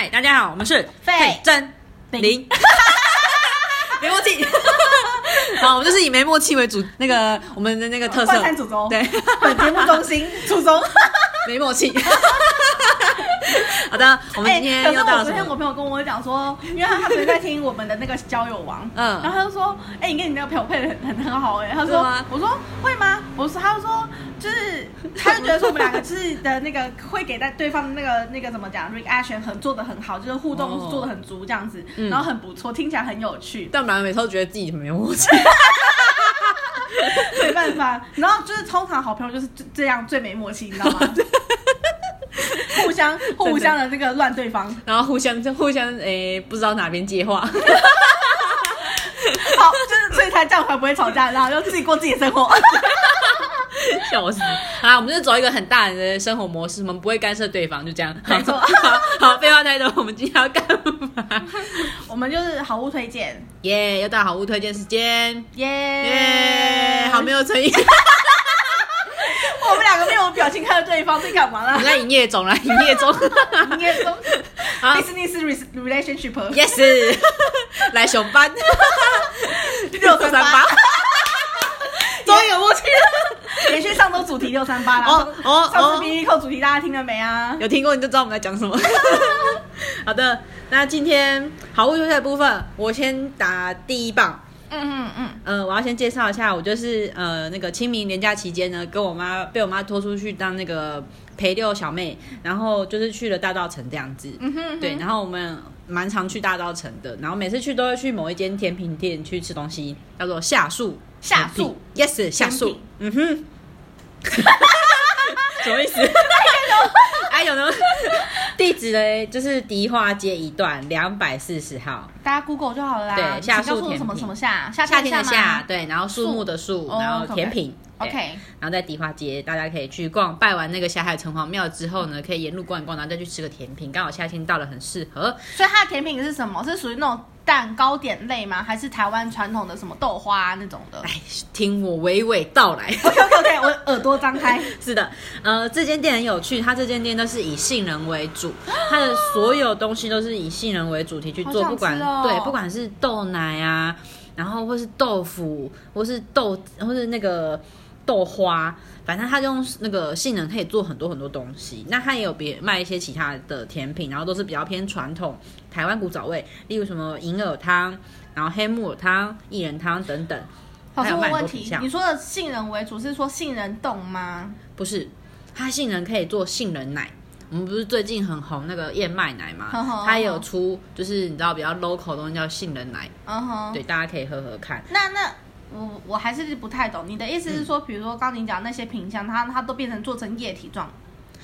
嗨，大家好，我们是费真林林，没默契。好，我们就是以没默契为主，那个我们的那个特色换，餐主轴，对，本节目中心祖宗。没默契。好的，我们今天可是又到了什么？我昨天我朋友跟我讲说，因为他他昨天在听我们的那个交友王，嗯然后他就说，哎、你跟你那个朋友配的很很很好哎、他说，我说会吗？我说，他就说，就是他就觉得说我们两个就是的那个会给在对方那个那个怎么讲 reaction 很做的很好，就是互动哦做的很足这样子，嗯然后很不错，听起来很有趣。但我们两个每次都觉得自己很没默契。没办法，然后就是通常好朋友就是这这样最没默契，你知道吗？互相互相的那个乱对方，然后互相就互相诶、不知道哪边接话，好，就是所以才这样才不会吵架，然后就自己过自己的生活。笑死！啊，我们就走一个很大人的生活模式，我们不会干涉对方，就这样。没错好，好，废话太多，我们今天要干嘛？我们就是好物推荐，耶、又到好物推荐时间，耶、耶、好没有诚意，我们两个没有表情看着对方在干嘛我们啦？在营业中啦，营业中。营业中好 business re- relationship Yes，来熊班六三八，终于有默契了。连续上周主题六三八啦。哦哦上哦次 B B 扣主题大家听了没啊？有听过你就知道我们在讲什么。好的，那今天好物推荐的部分，我先打第一棒。嗯嗯嗯，呃，我要先介绍一下，我就是呃那个清明年假期间呢，跟我妈被我妈拖出去当那个陪六小妹，然后就是去了大稻城这样子。嗯哼对，然后我们蛮常去大稻城的，然后每次去都会去某一间甜品店去吃东西，叫做夏树夏树，yes 夏树，嗯哼，什么意思？哎有呢，地址呢就是迪化街一段两百四十号，大家 Google 就好了啦。对夏树甜品什么什么夏夏夏天的夏夏，，对，然后树木的树，哦然后甜品。对 OK，然后在迪化街，大家可以去逛，拜完那个霞海城隍庙之后呢，可以沿路逛一逛，然后再去吃个甜品。刚好夏天到了，很适合。所以它的甜品是什么？是属于那种蛋糕点类吗？还是台湾传统的什么豆花、那种的哎，听我娓娓道来。OK OK OK，我耳朵张开。是的，呃，这间店很有趣，它这间店都是以杏仁为主，它的所有东西都是以杏仁为主题去做，不管对，不管是豆奶啊，然后或是豆腐，或是豆，或是那个豆花，反正它用那个杏仁可以做很多很多东西。那它也有别卖一些其他的甜品，然后都是比较偏传统台湾古早味，例如什么银耳汤，然后黑木耳汤、薏仁汤等等。老师还有蛮问问题，你说的杏仁为主是说杏仁冻吗？不是，它杏仁可以做杏仁奶。我们不是最近很红那个燕麦奶嘛哼哼？它也有出，就是你知道比较 local 的东西叫杏仁奶，嗯哼，对，大家可以喝喝看。那那我我还是不太懂，你的意思是说，比如说刚你讲那些品相，它它都变成做成液体状，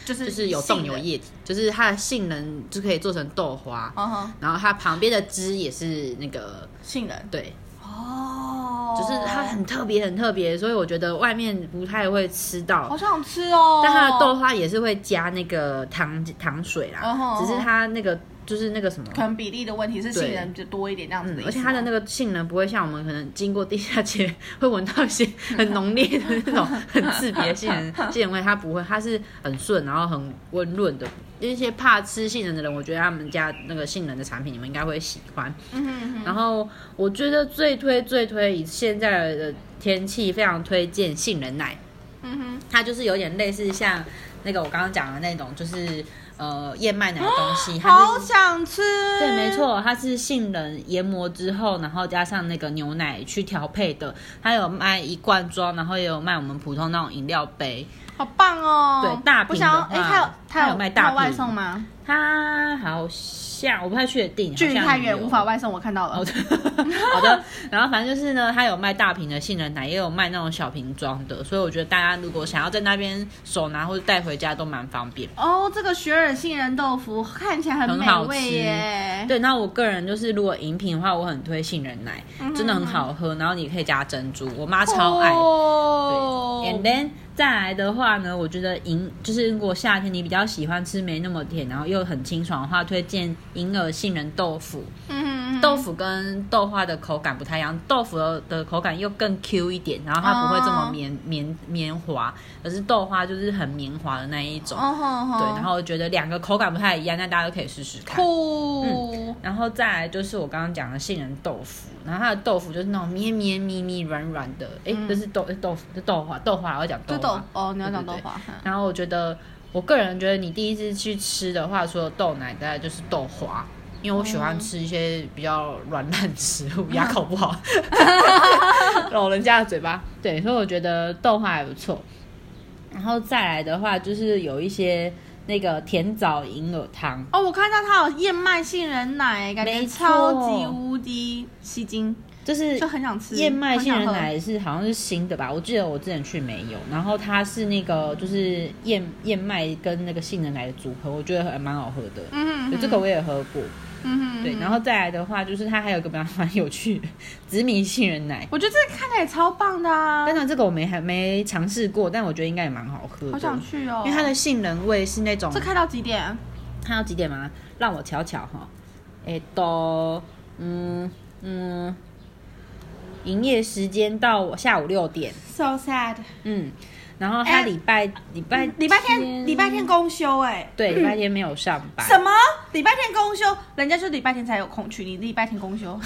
就是就是有冻。有液体，就是它的杏仁就可以做成豆花，然后它旁边的汁也是那个杏仁。对，哦，就是它很特别很特别，所以我觉得外面不太会吃到好。想吃哦。但它的豆花也是会加那个糖糖水啦，只是它那个就是那个什么，可能比例的问题是杏仁就多一点这样子的而且它的那个杏仁不会像我们可能经过地下街会闻到一些很浓烈的那种很刺别的杏仁杏仁味，它不会，它是很顺，然后很温润的。一些怕吃杏仁的人，我觉得他们家那个杏仁的产品你们应该会喜欢。嗯哼嗯哼，然后我觉得最推最推以现在的天气非常推荐杏仁奶，嗯哼，它就是有点类似像那个我刚刚讲的那种，就是呃燕麦奶的东西，它好想吃。对，没，错，它是杏仁研磨之后，然后加上那个牛奶去调配的。它有卖一罐装，然后也有卖我们普通那种饮料杯。好棒哦。对大瓶的哎，它有它有有卖大瓶外送吗？它好像我不太确定，距离太远，无法外送。我看到了。哦，对 好的，然后反正就是呢，它有卖大瓶的杏仁奶，也有卖那种小瓶装的，所以我觉得大家如果想要在那边手拿或者带回家都蛮方便。哦，这个雪耳杏仁豆腐看起来很美很好吃味耶。对，那我个人就是如果饮品的话，我很推杏仁奶，真的很好喝，然后你可以加珍珠，我妈超爱。哦对，and then 再来的话呢，我觉得银就是如果夏天你比较喜欢吃没那么甜，然后又很清爽的话，推荐银耳杏仁豆腐。嗯哼。豆腐跟豆花的口感不太一样，豆腐的的口感又更 Q 一点，然后它不会这么哦。绵、绵绵滑，可是豆花就是很绵滑的那一种。对，然后我觉得两个口感不太一样，那大家都可以试试看。酷，然后再来就是我刚刚讲的杏仁豆腐，然后它的豆腐就是那种绵绵密密软软的，哎、嗯。这是豆豆腐，这豆花，豆花我要讲豆花。豆。哦，你要讲对对对。豆花，嗯然后我觉得，我个人觉得你第一次去吃的话，除了豆奶，大概就是豆花，因为我喜欢吃一些比较软烂的食物，牙口不好，老人家的嘴巴。对，所以我觉得豆花还不错。然后再来的话，就是有一些那个甜枣银耳汤，哦，我看到它有燕麦杏仁奶，感觉没错超级无敌吸睛，就是就很想吃燕麦杏仁。奶是好像是新的吧？我记得我之前去没有。然后它是那个就是燕燕麦跟那个杏仁奶的组合，我觉得还蛮好喝的。嗯这个我也喝过。嗯哼，对，然后再来的话，就是它还有一个蛮蛮有趣的紫米杏仁奶。我觉得这个看起来也超棒的啊当，然这个我没还没尝试过，但我觉得应该也蛮好喝的。好想去哦，因为它的杏仁味是那种这，开到几点？看到几点吗？让我瞧瞧哈。哎，都嗯嗯，营业时间到下午六点。So sad。嗯，然后它哎礼拜礼拜礼拜天，礼拜天公休哎、对礼拜天没有上班。什么？礼拜天公休？人家就礼拜天才有空去，你礼拜天公休，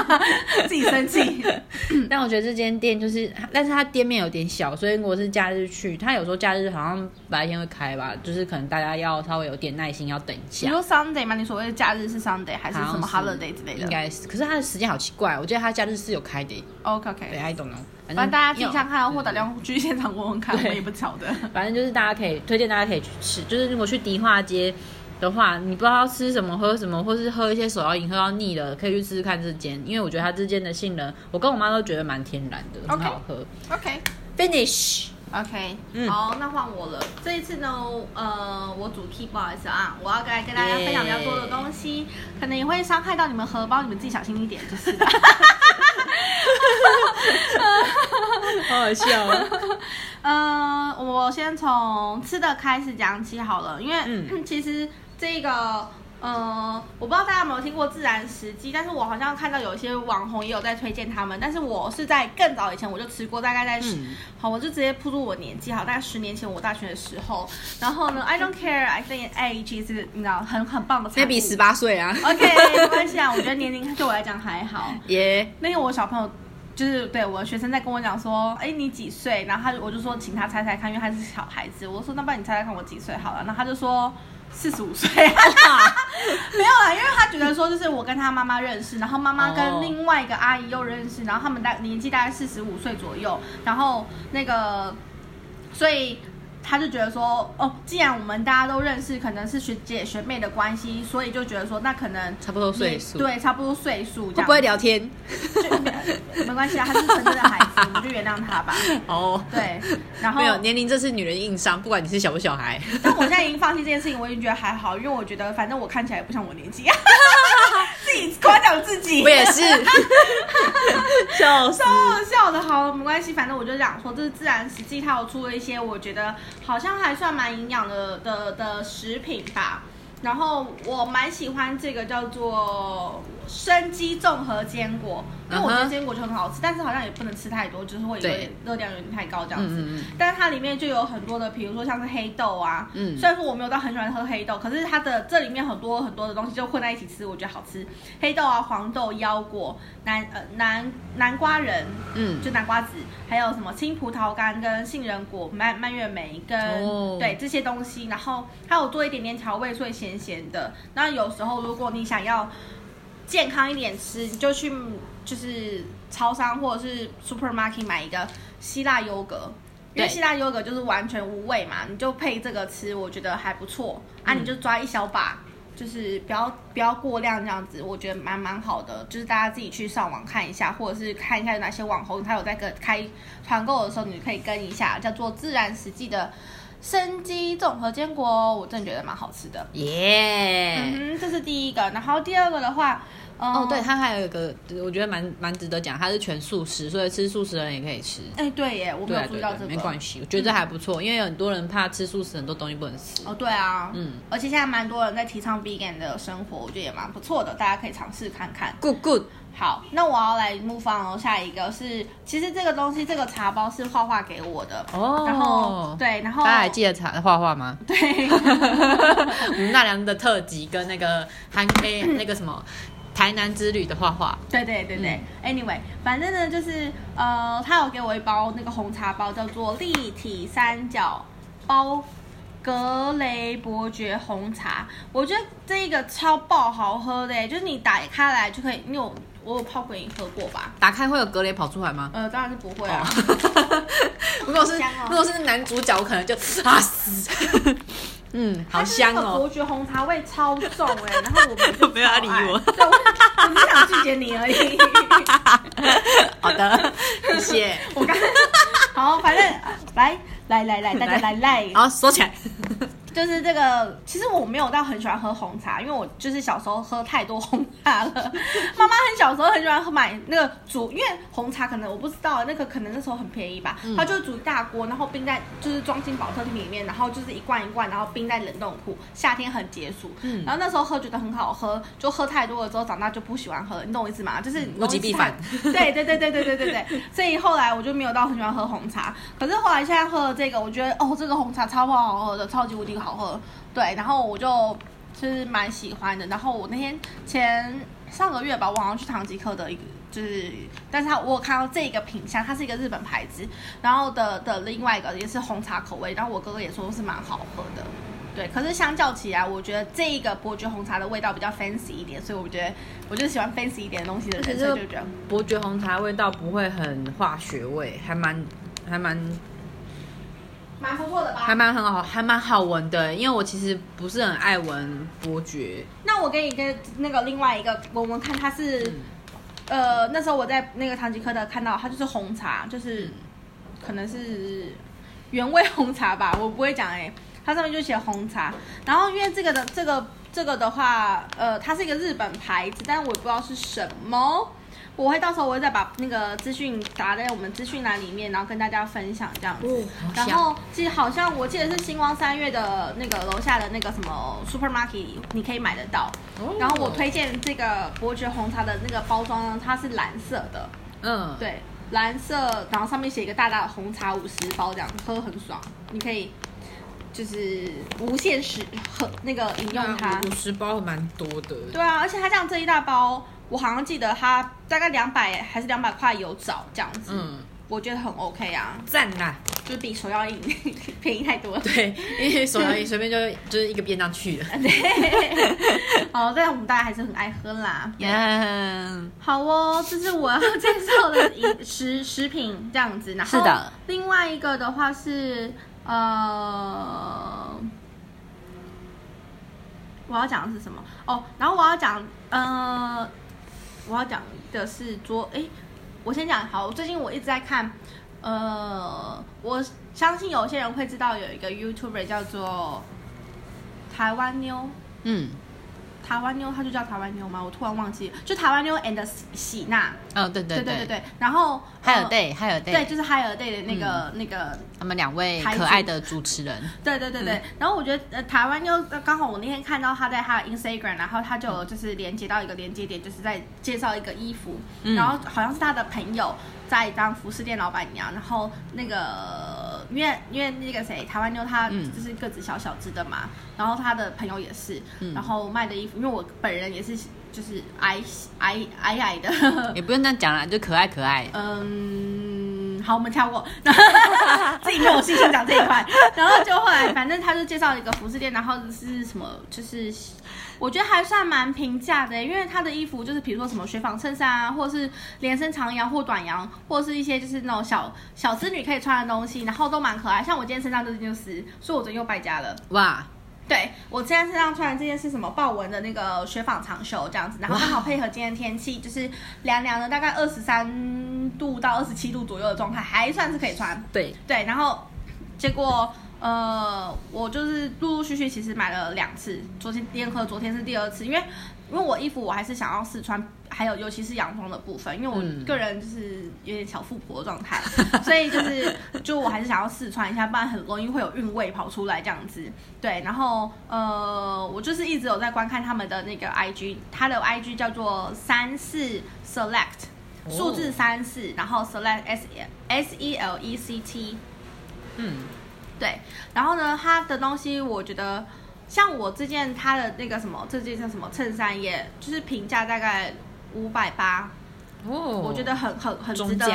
自己生气。但我觉得这间店就是，但是它店面有点小，所以如果是假日去，它有时候假日好像白天会开吧，就是可能大家要稍微有点耐心，要等一下。你说 Sunday 吗？你所谓的假日是 Sunday 还是什么 holiday 之类的？应该是，可是它的时间好奇怪，我觉得它假日是有开的。OK OK。，I don't know，反反正大家自己想看，因为或打电话去现场问问看，我们也不晓得。反正就是大家可以推荐大家可以去吃，就是如果去迪化街的话，你不知道要吃什么喝什么，或是喝一些手摇饮喝到腻了，可以去试试看这间，因为我觉得它这间的杏仁，我跟我妈都觉得蛮天然的，很 OK 好喝。OK Finish，OK，嗯好，那换我了。这一次呢，呃，我主 key 不好意思啊，我要来跟大家分享比较多的东西可能也会伤害到你们荷包，你们自己小心一点就是了。好好笑哦。嗯，我先从吃的开始讲起好了，因为、嗯其实这个。呃，我不知道大家有没有听过自然食机，但是我好像看到有一些网红也有在推荐他们，但是我是在更早以前我就吃过，大概在好，我就直接铺出我年纪，好，大概十年前我大学的时候，然后呢，I don't care，I think age 是你知道很很棒的产物，maybe 十八岁啊，OK，没关系啊，我觉得年龄对我来讲还好，耶、那天我小朋友就是对我的学生在跟我讲说，哎，你几岁？然后他就我就说请他猜猜看，因为他是小孩子。我说那不然你猜猜看我几岁好了。然后他就说四十五岁。没有啦，因为他觉得说就是我跟他妈妈认识，然后妈妈跟另外一个阿姨又认识，然后他们大年纪大概四十五岁左右，然后那个所以。他就觉得说，哦，既然我们大家都认识，可能是学姐学妹的关系，所以就觉得说，那可能差不多岁数，，对，差不多岁数这样。不会聊天？就没没关系啊，他是纯真的孩子，我们就原谅他吧。哦，对，然后没有年龄，这是女人硬伤，不管你是小不小孩。但我现在已经放弃这件事情，我已经觉得还好，因为我觉得反正我看起来也不像我年纪，自己夸奖自己。我也是，笑死。超好笑的，好，没关系，反正我就想说，这是自然实际，它有出了一些我觉得好像还算蛮营养的的的食品吧。然后我蛮喜欢这个叫做生机综合坚果，因为我觉得坚果就很好吃，但是好像也不能吃太多，就是会有点热量有点太高这样子。嗯嗯嗯。但是它里面就有很多的，比如说像是黑豆啊，嗯。虽然说我没有到很喜欢喝黑豆，可是它的这里面很多很多的东西就混在一起吃，我觉得好吃。黑豆啊、黄豆、腰果、南呃南南瓜仁，嗯。就南瓜子，还有什么青葡萄干跟杏仁果、蔓蔓越莓跟、哦。对这些东西，然后它有做一点点调味，所以咸咸的。那有时候如果你想要健康一点吃，你就去就是超商或者是 supermarket 买一个希腊优格。因为希腊优格就是完全无味嘛，你就配这个吃，我觉得还不错。啊，嗯你就抓一小把，就是不要不要过量这样子，我觉得蛮蛮好的。就是大家自己去上网看一下，或者是看一下有哪些网红他有在跟开团购的时候，你可以跟一下，叫做自然实际的生鸡综合坚果哦，我真的觉得蛮好吃的。耶，这是第一个。然后第二个的话，哦，对，它还有一个，我觉得蛮蛮值得讲，它是全素食，所以吃素食的人也可以吃。哎，对耶，我没有注意到这个。没关系，我觉得这还不错，因为有很多人怕吃素食，很多东西不能吃。哦，对啊，嗯而且现在蛮多人在提倡 vegan 的生活，我觉得也蛮不错的，大家可以尝试看看。Good good，好，那我要来 move on 哦，下一个是，其实这个东西，这个茶包是画画给我的，哦然后对，然后大家还记得茶画画吗？对，我们奈良的特辑跟那个韩 K 那个什么台南之旅的画画，对对对对、a n y w a y 反正呢就是呃，他有给我一包那个红茶包，叫做立体三角包格雷伯爵红茶，我觉得这一个超爆好喝的，就是你打开来就可以，你有我有泡过你喝过吧？打开会有格雷跑出来吗？呃，当然是不会啊。如果是哦如果是男主角，我可能就啊死。嗯，好香哦它是那个伯。爵红茶味超重哎、然后我们就不要理我对，我我只想拒绝你而已。好的，谢谢。我刚 好，反正来来来来，大家来来，好，说起来，就是这个，其实我没有到很喜欢喝红茶，因为我就是小时候喝太多红茶了。妈妈很小时候很喜欢喝买那个煮，因为红茶可能我不知道，那个可能那时候很便宜吧，嗯她就煮一大锅，然后冰在就是装进保特瓶里面，然后就是一罐一罐，然后冰在冷冻库，夏天很解暑。嗯然后那时候喝觉得很好喝，就喝太多了之后，长大就不喜欢喝，你懂我意思吗？就是物极必反。对对对对对对对对，所以后来我就没有到很喜欢喝红茶，可是后来现在喝了这个，我觉得哦，这个红茶超爆好喝的，超级无敌好喝。对，然后我就就是蛮喜欢的。然后我那天前上个月吧，我好像去唐吉诃德一个。就是，但是他我有看到这个品相，它是一个日本牌子，然后的的另外一个也是红茶口味，然后我哥哥也说是蛮好喝的，对。可是相较起来，我觉得这一个伯爵红茶的味道比较 fancy 一点，所以我觉得我就喜欢 fancy 一点的东西的人，所以就觉得伯爵红茶味道不会很化学味，还蛮还蛮蛮不错的吧。还蛮很好，还蛮好闻的。因为我其实不是很爱闻伯爵，那我给你跟那个另外一个闻闻看，它是、呃那时候我在那个唐吉诃德看到，它就是红茶，就是可能是原味红茶吧，我不会讲哎、它上面就写红茶。然后因为这个的这个这个的话，呃，它是一个日本牌子，但是我也不知道是什么。我会到时候我会再把那个资讯打在我们资讯栏里面，然后跟大家分享这样子。哦然后其实好像我记得是星光三月的那个楼下的那个什么 supermarket，你可以买得到。哦然后我推荐这个伯爵红茶的那个包装呢，它是蓝色的，嗯，对，蓝色，然后上面写一个大大的红茶五十包，这样喝很爽，你可以就是无限时喝那个饮用它。五十包蛮多的。对啊，而且它这样这一大包，我好像记得它大概两百还是两百块有找这样子，嗯，我觉得很 OK 啊，赞啦！就是比手摇饮 便宜太多了。对，因为手摇饮随便就 就是一个便当去了。对，哦，但我们大家还是很爱喝啦。嗯，好哦，这是我要介绍的饮食食品这样子。然后是的，另外一个的话是呃，我要讲的是什么？哦，然后我要讲呃，我要讲的是昨诶，我先讲好，最近我一直在看，呃，我相信有些人会知道有一个 YouTuber 叫做台湾妞。嗯，台湾妞，她就叫台湾妞吗？我突然忘记，就台湾妞 and 喜喜娜，哦，对对对对对。对。然后还有呃 Day，还有对，Day，就是 Higher Day 的那个、那个，他们两位可爱的主持人。对对对对。然后我觉得呃，台湾妞呃刚好我那天看到她在她的 Instagram，然后她就有就是连接到一个连接点，就是在介绍一个衣服，嗯。然后好像是她的朋友在当服饰店老板娘，然后那个因为因为那个谁台湾妞她嗯就是个子小小只的嘛，然后她的朋友也是，嗯然后卖的衣服，因为我本人也是就是矮矮矮矮的。也不用这样讲啦，就可爱可爱。嗯，好，我们跳过，自己没有信心讲这一块。然后就后来，反正他就介绍了一个服饰店，然后是什么，就是我觉得还算蛮平价的，因为他的衣服就是比如说什么雪纺衬衫啊，或者是连身长洋或短洋，或者是一些就是那种小小织女可以穿的东西，然后都蛮可爱。像我今天身上这件就是，所以我昨天又败家了。哇，对我现在身上穿的这件是什么豹纹的那个雪纺长袖这样子，然后刚好配合今天天气，就是凉凉的，大概二十三度到二十七度左右的状态，还算是可以穿。对，对，然后结果呃，我就是陆陆续续其实买了两次，昨天第二颗，昨天是第二次，因为因因为我衣服我还是想要试穿，还有尤其是洋装的部分，因为我嗯个人就是有点小富婆的状态，所以就是就我还是想要试穿一下，不然很容易会有韵味跑出来这样子。对，然后呃，我就是一直有在观看他们的那个 IG，他的 IG 叫做三四 Select。哦数字三四，然后 select s s e l e c t，嗯，对，然后呢，它的东西我觉得，像我这件它的那个什么，这件叫什么衬衫也，就是平价大概五百八，哦，我觉得很很很值得，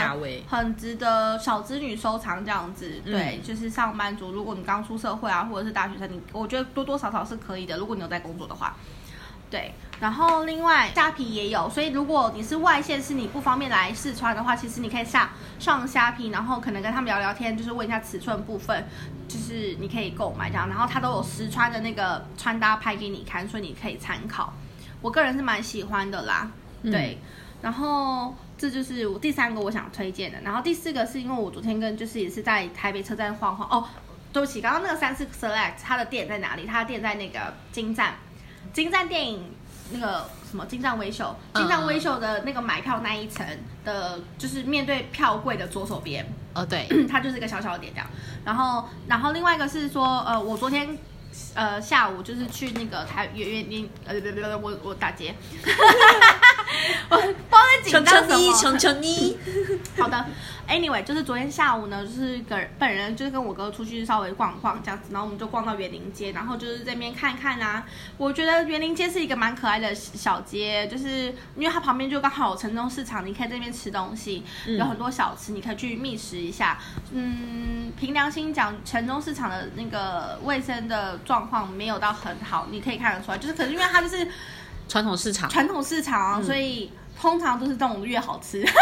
很值得小资女收藏这样子。嗯对，就是上班族，如果你刚出社会啊，或者是大学生，你我觉得多多少少是可以的，如果你有在工作的话。对，然后另外虾皮也有，所以如果你是外线是你不方便来试穿的话，其实你可以下上虾皮，然后可能跟他们聊聊天，就是问一下尺寸部分，就是你可以购买这样，然后他都有实穿的那个穿搭拍给你看，所以你可以参考。我个人是蛮喜欢的啦，嗯对，然后这就是我第三个我想推荐的，然后第四个是因为我昨天跟就是也是在台北车站晃晃哦，对不起，刚刚那个三四 select 它的店在哪里？它的店在那个金站，金赞电影那个什么金赞微秀，金赞微秀的那个买票那一层的，就是面对票柜的左手边，哦对，它就是一个小小的点这样。然后，然后另外一个是说，呃，我昨天呃下午就是去那个台圆圆你，呃，别别别，我我打劫，我不知道在紧求张什求你，么。求求你，好的，Anyway，就是昨天下午呢，就是跟本人就是跟我哥出去稍微逛逛这样子，然后我们就逛到园林街，然后就是这边看看啊。我觉得园林街是一个蛮可爱的小街，就是因为它旁边就刚好有城中市场，你可以在这边吃东西，嗯有很多小吃，你可以去觅食一下。嗯，凭良心讲，城中市场的那个卫生的状况没有到很好，你可以看得出来，就是可是因为它就是传统市场，传统市场所以通常都是这种越好吃。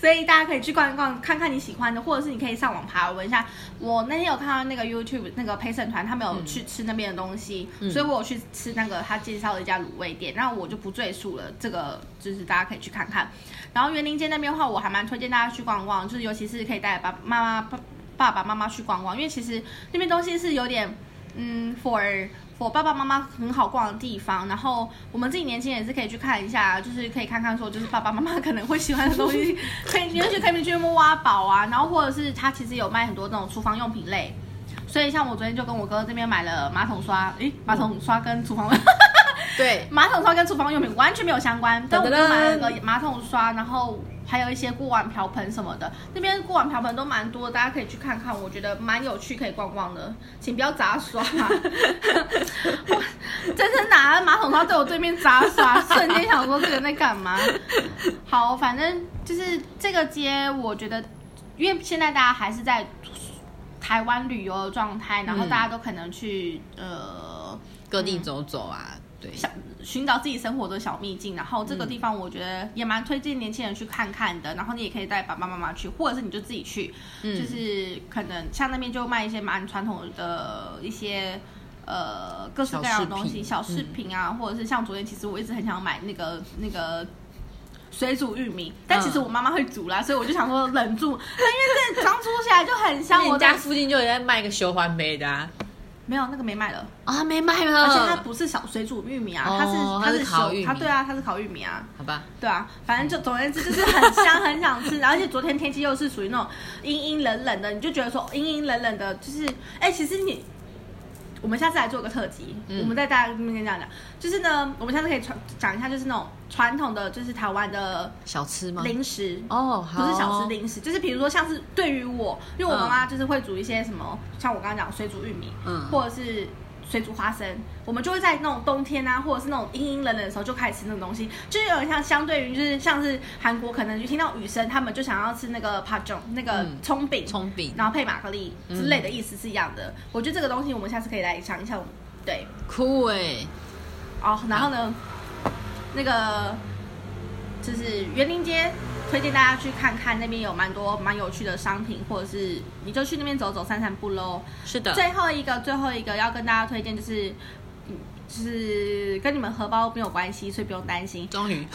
所以大家可以去逛一逛，看看你喜欢的，或者是你可以上网爬文一下。我那天有看到那个 YouTube 那个陪审团，他们有去吃那边的东西，嗯所以我有去吃那个他介绍的一家卤味店，那我就不赘述了。这个就是大家可以去看看。然后园林街那边的话，我还蛮推荐大家去逛逛，就是尤其是可以带爸妈妈爸爸爸妈妈去逛逛，因为其实那边东西是有点嗯 for。我爸爸妈妈很好逛的地方，然后我们自己年轻人也是可以去看一下，就是可以看看说，就是爸爸妈妈可能会喜欢的东西，可以你就去可以去摸挖宝啊，然后或者是他其实有卖很多那种厨房用品类，所以像我昨天就跟我哥这边买了马桶刷，诶，马桶刷跟厨房对，马桶刷跟厨房用品完全没有相关，但我就噔噔噔买了个马桶刷，然后还有一些锅碗瓢盆什么的，那边锅碗瓢盆都蛮多，大家可以去看看，我觉得蛮有趣，可以逛逛的，请不要杂刷。我真是拿马桶刷对我对面杂刷，瞬间想说这个人在干嘛？好，反正就是这个街，我觉得，因为现在大家还是在台湾旅游的状态，然后嗯大家都可能去呃。各地走走啊，对，想寻找自己生活的小秘境，然后这个地方我觉得也蛮推荐年轻人去看看的。然后你也可以带爸爸妈妈去，或者是你就自己去，嗯就是可能像那边就卖一些蛮传统的一些。呃，各式各样的东西，小小饰品啊，或者是像昨天，其实我一直很想买那个那个水煮玉米，但其实我妈妈会煮啦，所以我就想说忍住。因为这刚出起来就很香，我家附近就有在卖个修环杯的啊，没有那个没卖了。啊没卖了，而且它不是小水煮玉米啊，它是哦它是它是烤玉米它对啊，它是烤玉米啊，好吧，对啊，反正就总而言之就是很香，很想吃。而且昨天天气又是属于那种阴阴冷冷的，你就觉得说阴阴冷冷的，就是哎、其实你。我们下次来做个特辑，嗯。我们在大家面前讲讲，就是呢，我们下次可以传讲一下，就是那种传统的，就是台湾的小吃吗？零食，哦，好。不是小吃零食，就是比如说像是对于我，因为我妈嗯。妈就是会煮一些什么，像我刚刚讲水煮玉米，嗯。或者是水煮花生，我们就会在那种冬天啊，或者是那种阴阴冷冷的时候就开始吃那种东西，就是有点像相对于就是像是韩国可能就听到雨声，他们就想要吃那个 p a j o n 那个嗯葱饼，葱饼，然后配玛格丽之类的意思是一样的。我觉得这个东西我们下次可以来尝一下，对，酷哎，哦，然后呢，那个就是园林街，推荐大家去看看，那边有蛮多蛮有趣的商品，或者是你就去那边走走散散步喽。是的，最后一个，最后一个要跟大家推荐就是，嗯，就是跟你们荷包没有关系，所以不用担心。终于，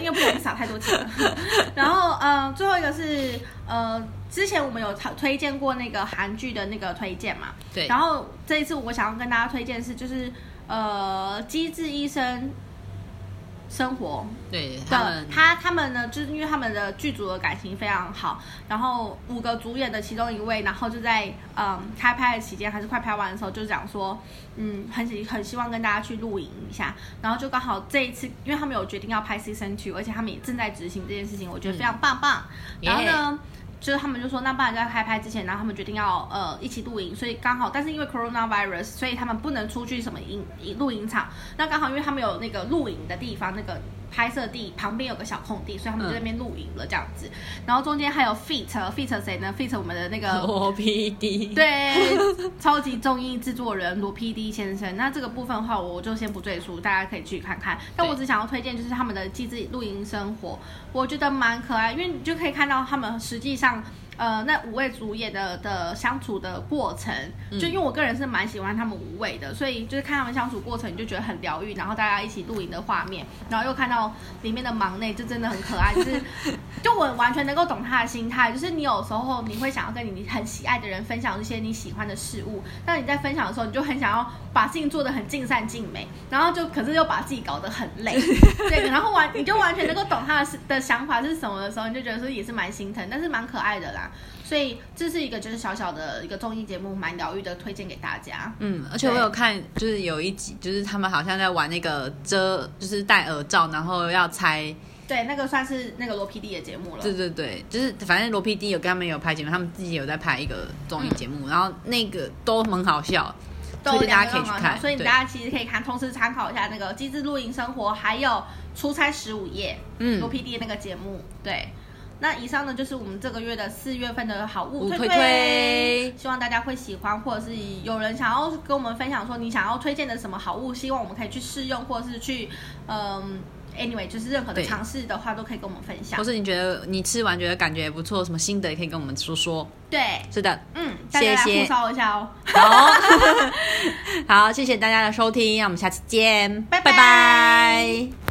因为不小心撒太多钱了。然后呃，最后一个是呃，之前我们有推推荐过那个韩剧的那个推荐嘛，对，然后这一次我想要跟大家推荐是，就是呃《机智医生生活》的对他们，他他们呢，就是因为他们的剧组的感情非常好，然后五个主演的其中一位，然后就在嗯开拍的期间还是快拍完的时候，就讲说，嗯，很喜很希望跟大家去露营一下，然后就刚好这一次，因为他们有决定要拍 season two，而且他们也正在执行这件事情，我觉得非常棒棒。然后呢？就是他们就说，那不然在开拍之前，然后他们决定要呃一起露营，所以刚好，但是因为 coronavirus，所以他们不能出去什么营露营场。那刚好，因为他们有那个露营的地方，那个拍摄地旁边有个小空地，所以他们就在那边露营了这样子。然后中间还有 feat，feat 谁呢？feat 我们的那个 罗 PD，对，超级综艺制作人罗 PD 先生。那这个部分的话，我就先不赘述，大家可以去看看。但我只想要推荐就是他们的机智露营生活，我觉得蛮可爱，因为你就可以看到他们实际上。呃，那五位主演的的相处的过程，就因为我个人是蛮喜欢他们五位的，所以就是看他们相处过程，你就觉得很疗愈。然后大家一起露营的画面，然后又看到里面的忙内，就真的很可爱。就是，就我完全能够懂他的心态，就是你有时候你会想要跟你很喜爱的人分享一些你喜欢的事物，但你在分享的时候，你就很想要把事情做的很尽善尽美，然后就可是又把自己搞得很累。对，然后完你就完全能够懂他的的想法是什么的时候，你就觉得说也是蛮心疼，但是蛮可爱的啦。所以这是一个就是小小的一个综艺节目，蛮疗愈的，推荐给大家。嗯，而且我有看，就是有一集，就是他们好像在玩那个遮，就是戴耳罩，然后要猜。对，那个算是那个罗 PD 的节目了。对对对，就是反正罗 PD 有跟他们有拍节目，他们自己有在拍一个综艺节目，然后那个都很好笑，都大家可以去看。所以大家其实可以看，同时参考一下那个《机智露营生活》，还有《出差十五夜》，嗯，罗 PD 那个节目，对。那以上呢就是我们这个月的四月份的好物推推，希望大家会喜欢，或者是有人想要跟我们分享说你想要推荐的什么好物，希望我们可以去试用，或者是去嗯，anyway，就是任何的尝试的话都可以跟我们分享。或是你觉得你吃完觉得感觉也不错，什么心得也可以跟我们说说。对，是的，嗯，谢谢。介绍一下哦。好，好，谢谢大家的收听，那我们下次见，拜拜。